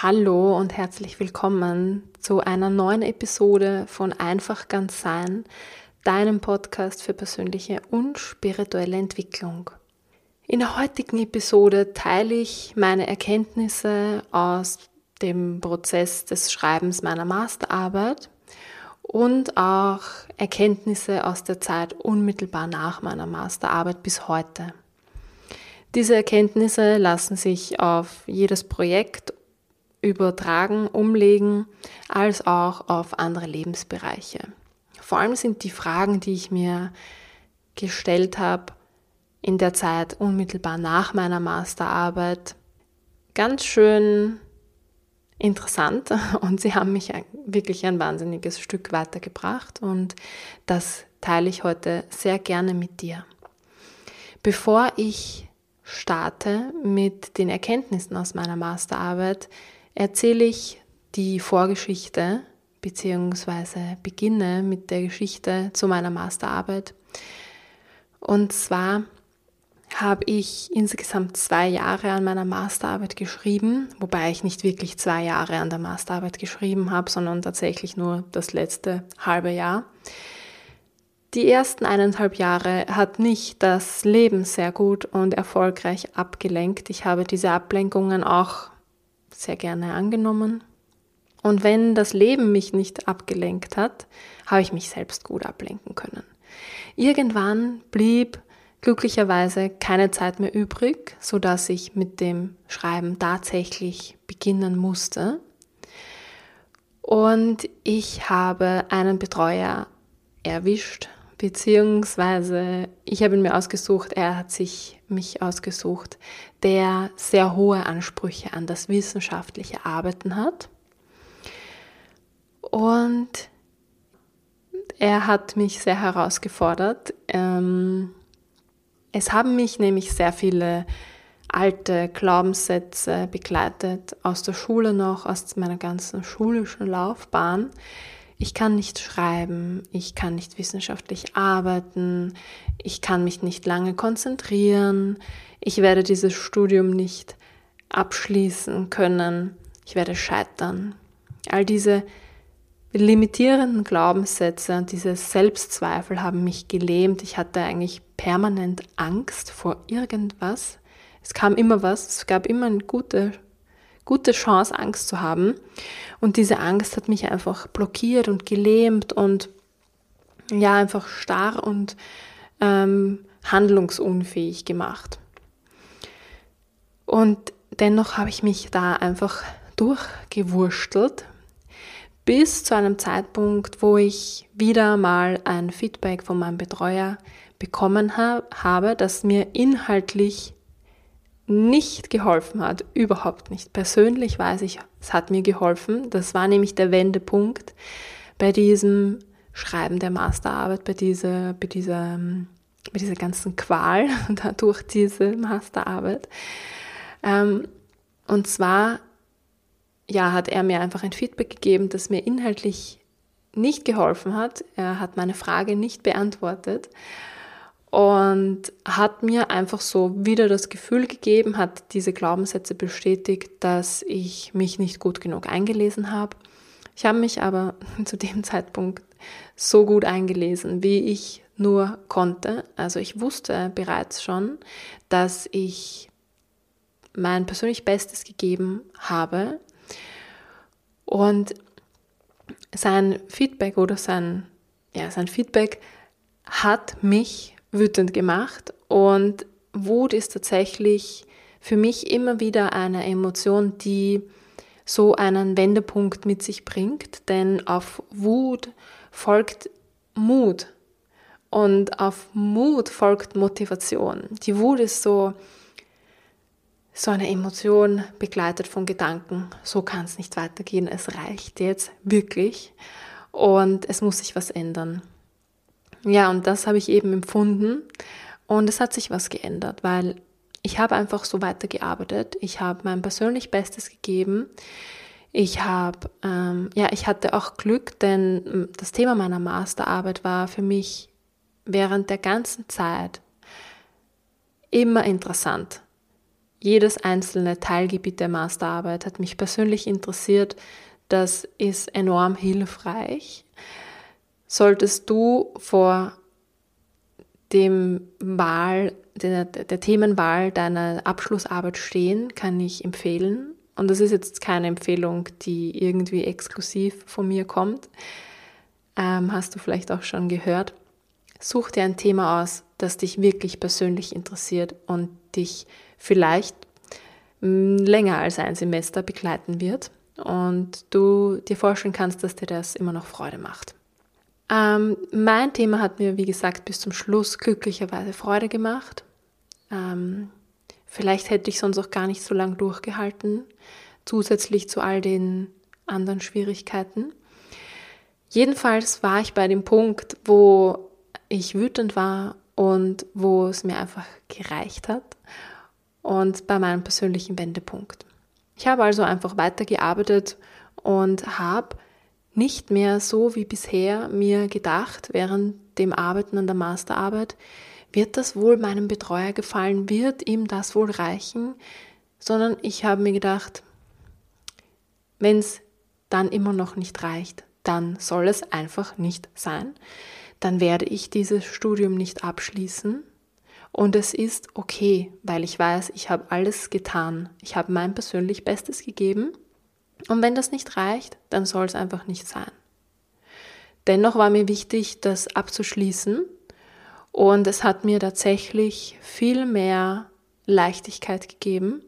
Hallo und herzlich willkommen zu einer neuen Episode von Einfach ganz sein, deinem Podcast für persönliche und spirituelle Entwicklung. In der heutigen Episode teile ich meine Erkenntnisse aus dem Prozess des Schreibens meiner Masterarbeit und auch Erkenntnisse aus der Zeit unmittelbar nach meiner Masterarbeit bis heute. Diese Erkenntnisse lassen sich auf jedes Projekt übertragen, umlegen, als auch auf andere Lebensbereiche. Vor allem sind die Fragen, die ich mir gestellt habe in der Zeit unmittelbar nach meiner Masterarbeit, ganz schön interessant und sie haben mich wirklich ein wahnsinniges Stück weitergebracht und das teile ich heute sehr gerne mit dir. Bevor ich starte mit den Erkenntnissen aus meiner Masterarbeit, erzähle ich die Vorgeschichte bzw. beginne mit der Geschichte zu meiner Masterarbeit. Und zwar habe ich insgesamt zwei Jahre an meiner Masterarbeit geschrieben, wobei ich nicht wirklich zwei Jahre an der Masterarbeit geschrieben habe, sondern tatsächlich nur das letzte halbe Jahr. Die ersten eineinhalb Jahre hat mich das Leben sehr gut und erfolgreich abgelenkt. Ich habe diese Ablenkungen auch sehr gerne angenommen. Und wenn das Leben mich nicht abgelenkt hat, habe ich mich selbst gut ablenken können. Irgendwann blieb glücklicherweise keine Zeit mehr übrig, so dass ich mit dem Schreiben tatsächlich beginnen musste. Und ich habe einen Betreuer erwischt, beziehungsweise ich habe ihn mir ausgesucht, er hat sich mich ausgesucht, der sehr hohe Ansprüche an das wissenschaftliche Arbeiten hat. Und er hat mich sehr herausgefordert. Ähm, es haben mich nämlich sehr viele alte Glaubenssätze begleitet, aus der Schule noch, aus meiner ganzen schulischen Laufbahn, ich kann nicht schreiben, ich kann nicht wissenschaftlich arbeiten, ich kann mich nicht lange konzentrieren, ich werde dieses Studium nicht abschließen können, ich werde scheitern. All diese limitierenden Glaubenssätze und diese Selbstzweifel haben mich gelähmt. Ich hatte eigentlich permanent Angst vor irgendwas. Es kam immer was, es gab immer eine gute gute Chance, Angst zu haben. Und diese Angst hat mich einfach blockiert und gelähmt und ja, einfach starr und ähm, handlungsunfähig gemacht. Und dennoch habe ich mich da einfach durchgewurstelt bis zu einem Zeitpunkt, wo ich wieder mal ein Feedback von meinem Betreuer bekommen habe, das mir inhaltlich nicht geholfen hat, überhaupt nicht. Persönlich weiß ich, es hat mir geholfen. Das war nämlich der Wendepunkt bei diesem Schreiben der Masterarbeit, bei dieser, bei dieser, bei dieser ganzen Qual durch diese Masterarbeit. Ähm, und zwar, ja, hat er mir einfach ein Feedback gegeben, das mir inhaltlich nicht geholfen hat. Er hat meine Frage nicht beantwortet und hat mir einfach so wieder das Gefühl gegeben, hat diese Glaubenssätze bestätigt, dass ich mich nicht gut genug eingelesen habe. Ich habe mich aber zu dem Zeitpunkt so gut eingelesen, wie ich nur konnte. Also ich wusste bereits schon, dass ich mein persönlich Bestes gegeben habe. Und sein Feedback oder sein, ja, sein Feedback hat mich wütend gemacht. Und Wut ist tatsächlich für mich immer wieder eine Emotion, die so einen Wendepunkt mit sich bringt, denn auf Wut folgt Mut und auf Mut folgt Motivation. Die Wut ist so, so eine Emotion begleitet von Gedanken. So kann es nicht weitergehen. Es reicht jetzt wirklich und es muss sich was ändern. Ja, und das habe ich eben empfunden und es hat sich was geändert, weil ich habe einfach so weitergearbeitet. Ich habe mein persönlich Bestes gegeben. Ich habe, ähm, ja, ich hatte auch Glück, denn hm, das Thema meiner Masterarbeit war für mich während der ganzen Zeit immer interessant. jedes einzelne Teilgebiet der Masterarbeit hat mich persönlich interessiert. Das ist enorm hilfreich. Solltest du vor dem Wahl, der, der Themenwahl deiner Abschlussarbeit stehen, kann ich empfehlen. Und das ist jetzt keine Empfehlung, die irgendwie exklusiv von mir kommt. Ähm, hast du vielleicht auch schon gehört. Such dir ein Thema aus, das dich wirklich persönlich interessiert und dich vielleicht mm, länger als ein Semester begleiten wird und du dir vorstellen kannst, dass dir das immer noch Freude macht. Ähm, mein Thema hat mir, wie gesagt, bis zum Schluss glücklicherweise Freude gemacht. Ähm, vielleicht hätte ich sonst auch gar nicht so lange durchgehalten, zusätzlich zu all den anderen Schwierigkeiten. Jedenfalls war ich bei dem Punkt, wo ich wütend war und wo es mir einfach gereicht hat und bei meinem persönlichen Wendepunkt. Ich habe also einfach weitergearbeitet und habe nicht mehr so wie bisher mir gedacht während dem Arbeiten an der Masterarbeit, wird das wohl meinem Betreuer gefallen, wird ihm das wohl reichen, sondern ich habe mir gedacht, wenn es dann immer noch nicht reicht, dann soll es einfach nicht sein. Dann werde ich dieses Studium nicht abschließen und es ist okay, weil ich weiß, ich habe alles getan. Ich habe mein persönlich Bestes gegeben. Und wenn das nicht reicht, dann soll es einfach nicht sein. Dennoch war mir wichtig, das abzuschließen. Und es hat mir tatsächlich viel mehr Leichtigkeit gegeben.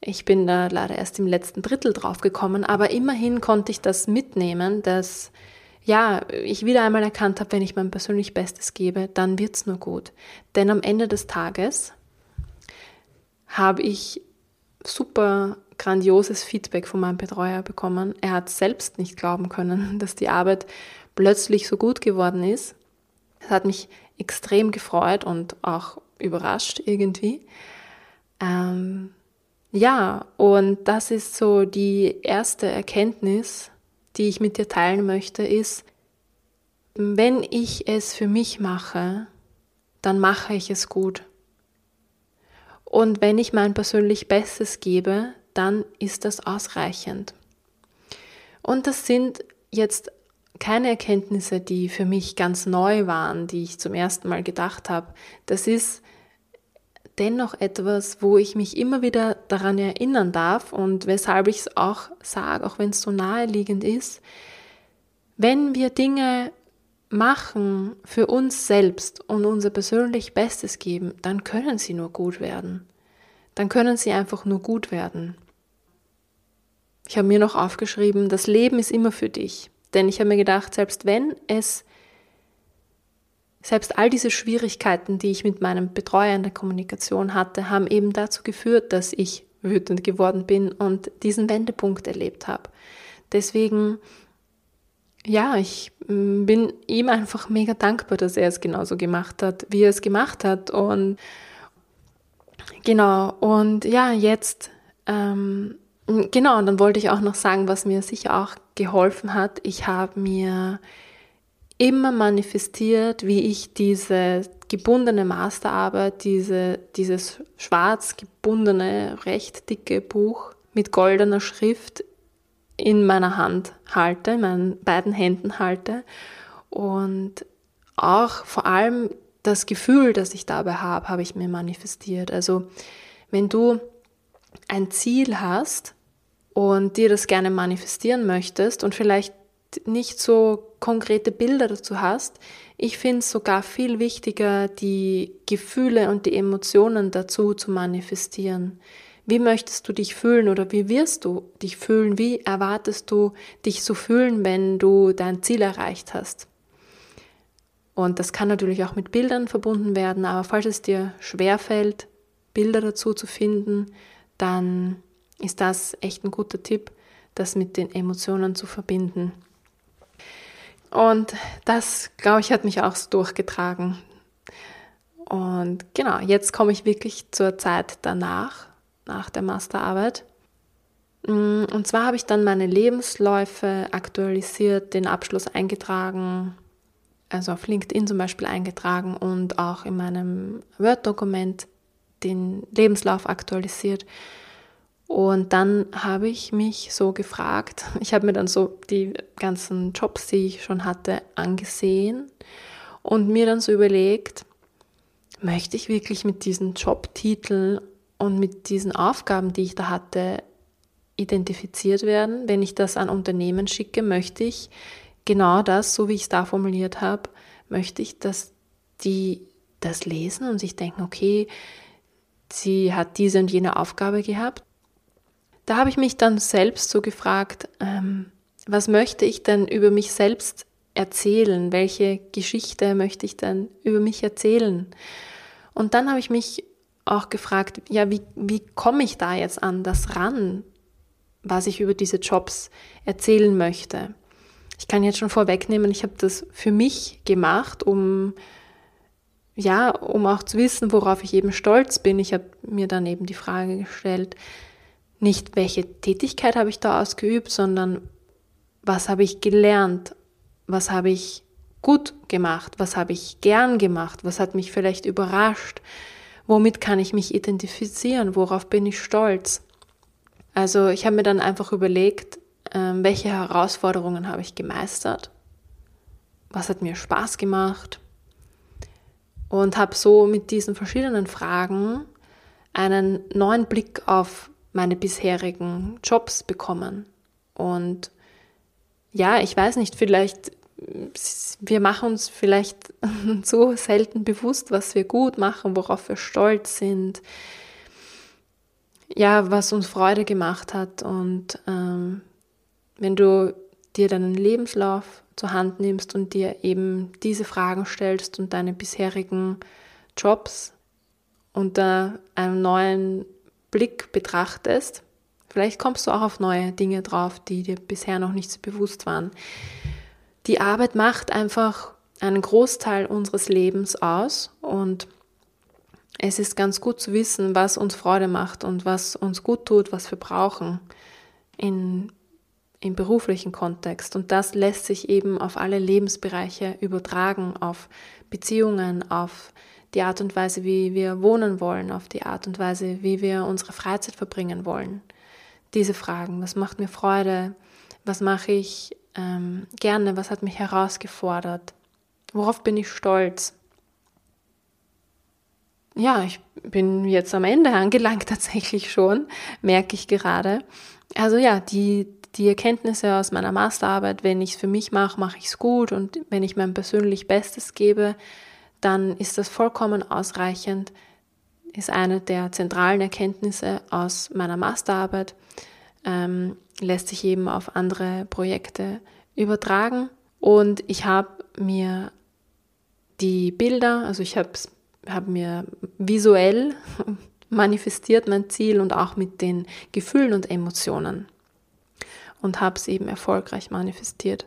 Ich bin da leider erst im letzten Drittel drauf gekommen, aber immerhin konnte ich das mitnehmen, dass ja, ich wieder einmal erkannt habe, wenn ich mein persönlich Bestes gebe, dann wird es nur gut. Denn am Ende des Tages habe ich super grandioses Feedback von meinem Betreuer bekommen. Er hat selbst nicht glauben können, dass die Arbeit plötzlich so gut geworden ist. Es hat mich extrem gefreut und auch überrascht irgendwie. Ähm, ja, und das ist so die erste Erkenntnis, die ich mit dir teilen möchte, ist, wenn ich es für mich mache, dann mache ich es gut. Und wenn ich mein persönlich Bestes gebe, dann ist das ausreichend. Und das sind jetzt keine Erkenntnisse, die für mich ganz neu waren, die ich zum ersten Mal gedacht habe. Das ist dennoch etwas, wo ich mich immer wieder daran erinnern darf und weshalb ich es auch sage, auch wenn es so naheliegend ist, wenn wir Dinge machen für uns selbst und unser persönlich Bestes geben, dann können sie nur gut werden. Dann können sie einfach nur gut werden. Ich habe mir noch aufgeschrieben, das Leben ist immer für dich. Denn ich habe mir gedacht, selbst wenn es selbst all diese Schwierigkeiten, die ich mit meinem Betreuer in der Kommunikation hatte, haben eben dazu geführt, dass ich wütend geworden bin und diesen Wendepunkt erlebt habe. Deswegen, ja, ich mm, bin ihm einfach mega dankbar, dass er es genauso gemacht hat, wie er es gemacht hat. Und genau, und ja, jetzt, ähm, genau, und dann wollte ich auch noch sagen, was mir sicher auch geholfen hat. Ich habe mir immer manifestiert, wie ich diese gebundene Masterarbeit, diese, dieses schwarz gebundene, recht dicke Buch mit goldener Schrift in meiner Hand halte, in meinen beiden Händen halte und auch vor allem das Gefühl, das ich dabei habe, habe ich mir manifestiert. Also wenn du ein Ziel hast und dir das gerne manifestieren möchtest und vielleicht nicht so konkrete Bilder dazu hast. Ich finde es sogar viel wichtiger, die Gefühle und die Emotionen dazu zu manifestieren. Wie möchtest du dich fühlen oder wie wirst du dich fühlen? Wie erwartest du dich zu fühlen, wenn du dein Ziel erreicht hast? Und das kann natürlich auch mit Bildern verbunden werden, aber falls es dir schwerfällt, Bilder dazu zu finden, dann ist das echt ein guter Tipp, das mit den Emotionen zu verbinden. Und das, glaube ich, hat mich auch so durchgetragen. Und genau, jetzt komme ich wirklich zur Zeit danach, nach der Masterarbeit. Mm, und zwar habe ich dann meine Lebensläufe aktualisiert, den Abschluss eingetragen, also auf LinkedIn zum Beispiel eingetragen und auch in meinem Word-Dokument den Lebenslauf aktualisiert. Und dann habe ich mich so gefragt, ich habe mir dann so die ganzen Jobs, die ich schon hatte, angesehen und mir dann so überlegt, möchte ich wirklich mit diesen Jobtiteln und mit diesen Aufgaben, die ich da hatte, identifiziert werden? Wenn ich das an Unternehmen schicke, möchte ich genau das, so wie ich es da formuliert habe, möchte ich, dass die das lesen und sich denken, okay, sie hat diese und jene Aufgabe gehabt. Da habe ich mich dann selbst so gefragt, ähm, was möchte ich denn über mich selbst erzählen? Welche Geschichte möchte ich denn über mich erzählen? Und dann habe ich mich auch gefragt, ja, wie, wie komme ich da jetzt an das ran, was ich über diese Jobs erzählen möchte? Ich kann jetzt schon vorwegnehmen, ich habe das für mich gemacht, um ja, um auch zu wissen, worauf ich eben stolz bin. Ich habe mir dann eben die Frage gestellt, nicht welche Tätigkeit habe ich da ausgeübt, sondern was habe ich gelernt, was habe ich gut gemacht, was habe ich gern gemacht, was hat mich vielleicht überrascht, womit kann ich mich identifizieren, worauf bin ich stolz. Also ich habe mir dann einfach überlegt, ähm, welche Herausforderungen habe ich gemeistert, was hat mir Spaß gemacht und habe so mit diesen verschiedenen Fragen einen neuen Blick auf meine bisherigen Jobs bekommen. Und ja, ich weiß nicht, vielleicht, wir machen uns vielleicht so selten bewusst, was wir gut machen, worauf wir stolz sind, ja, was uns Freude gemacht hat. Und ähm, wenn du dir deinen Lebenslauf zur Hand nimmst und dir eben diese Fragen stellst und deine bisherigen Jobs unter einem neuen Blick betrachtest, vielleicht kommst du auch auf neue Dinge drauf, die dir bisher noch nicht so bewusst waren. Die Arbeit macht einfach einen Großteil unseres Lebens aus und es ist ganz gut zu wissen, was uns Freude macht und was uns gut tut, was wir brauchen in im beruflichen Kontext. Und das lässt sich eben auf alle Lebensbereiche übertragen, auf Beziehungen, auf die Art und Weise, wie wir wohnen wollen, auf die Art und Weise, wie wir unsere Freizeit verbringen wollen. Diese Fragen, was macht mir Freude, was mache ich ähm, gerne, was hat mich herausgefordert, worauf bin ich stolz. Ja, ich bin jetzt am Ende angelangt tatsächlich schon, merke ich gerade. Also ja, die, die Erkenntnisse aus meiner Masterarbeit, wenn ich es für mich mache, mache ich es gut und wenn ich mein persönlich Bestes gebe, dann ist das vollkommen ausreichend, ist eine der zentralen Erkenntnisse aus meiner Masterarbeit, ähm, lässt sich eben auf andere Projekte übertragen. Und ich habe mir die Bilder, also ich habe hab mir visuell manifestiert mein Ziel und auch mit den Gefühlen und Emotionen und habe es eben erfolgreich manifestiert.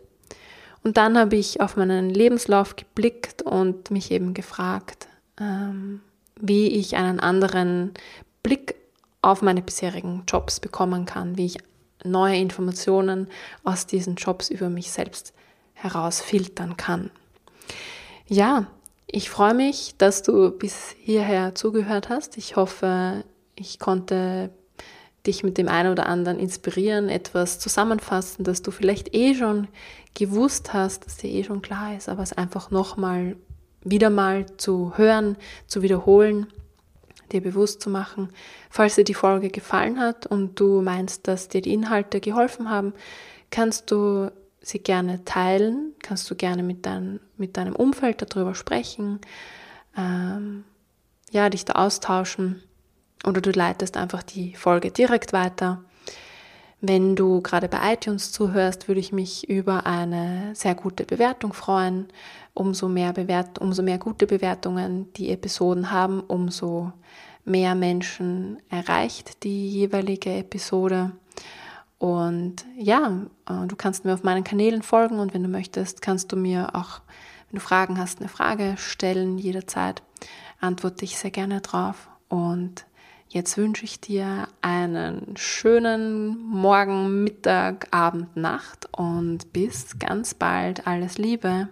Und dann habe ich auf meinen Lebenslauf geblickt und mich eben gefragt, ähm, wie ich einen anderen Blick auf meine bisherigen Jobs bekommen kann, wie ich neue Informationen aus diesen Jobs über mich selbst herausfiltern kann. Ja, ich freue mich, dass du bis hierher zugehört hast. Ich hoffe, ich konnte dich mit dem einen oder anderen inspirieren, etwas zusammenfassen, dass du vielleicht eh schon gewusst hast, dass dir eh schon klar ist, aber es einfach nochmal, wieder mal zu hören, zu wiederholen, dir bewusst zu machen. Falls dir die Folge gefallen hat und du meinst, dass dir die Inhalte geholfen haben, kannst du sie gerne teilen, kannst du gerne mit, dein, mit deinem Umfeld darüber sprechen, ähm, ja, dich da austauschen oder du leitest einfach die Folge direkt weiter. Wenn du gerade bei iTunes zuhörst, würde ich mich über eine sehr gute Bewertung freuen. Umso mehr, Bewert umso mehr gute Bewertungen die Episoden haben, umso mehr Menschen erreicht die jeweilige Episode. Und ja, äh, du kannst mir auf meinen Kanälen folgen und wenn du möchtest, kannst du mir auch, wenn du Fragen hast, eine Frage stellen jederzeit. Antworte ich sehr gerne drauf. Und Jetzt wünsche ich dir einen schönen Morgen, Mittag, Abend, Nacht und bis ganz bald. Alles Liebe.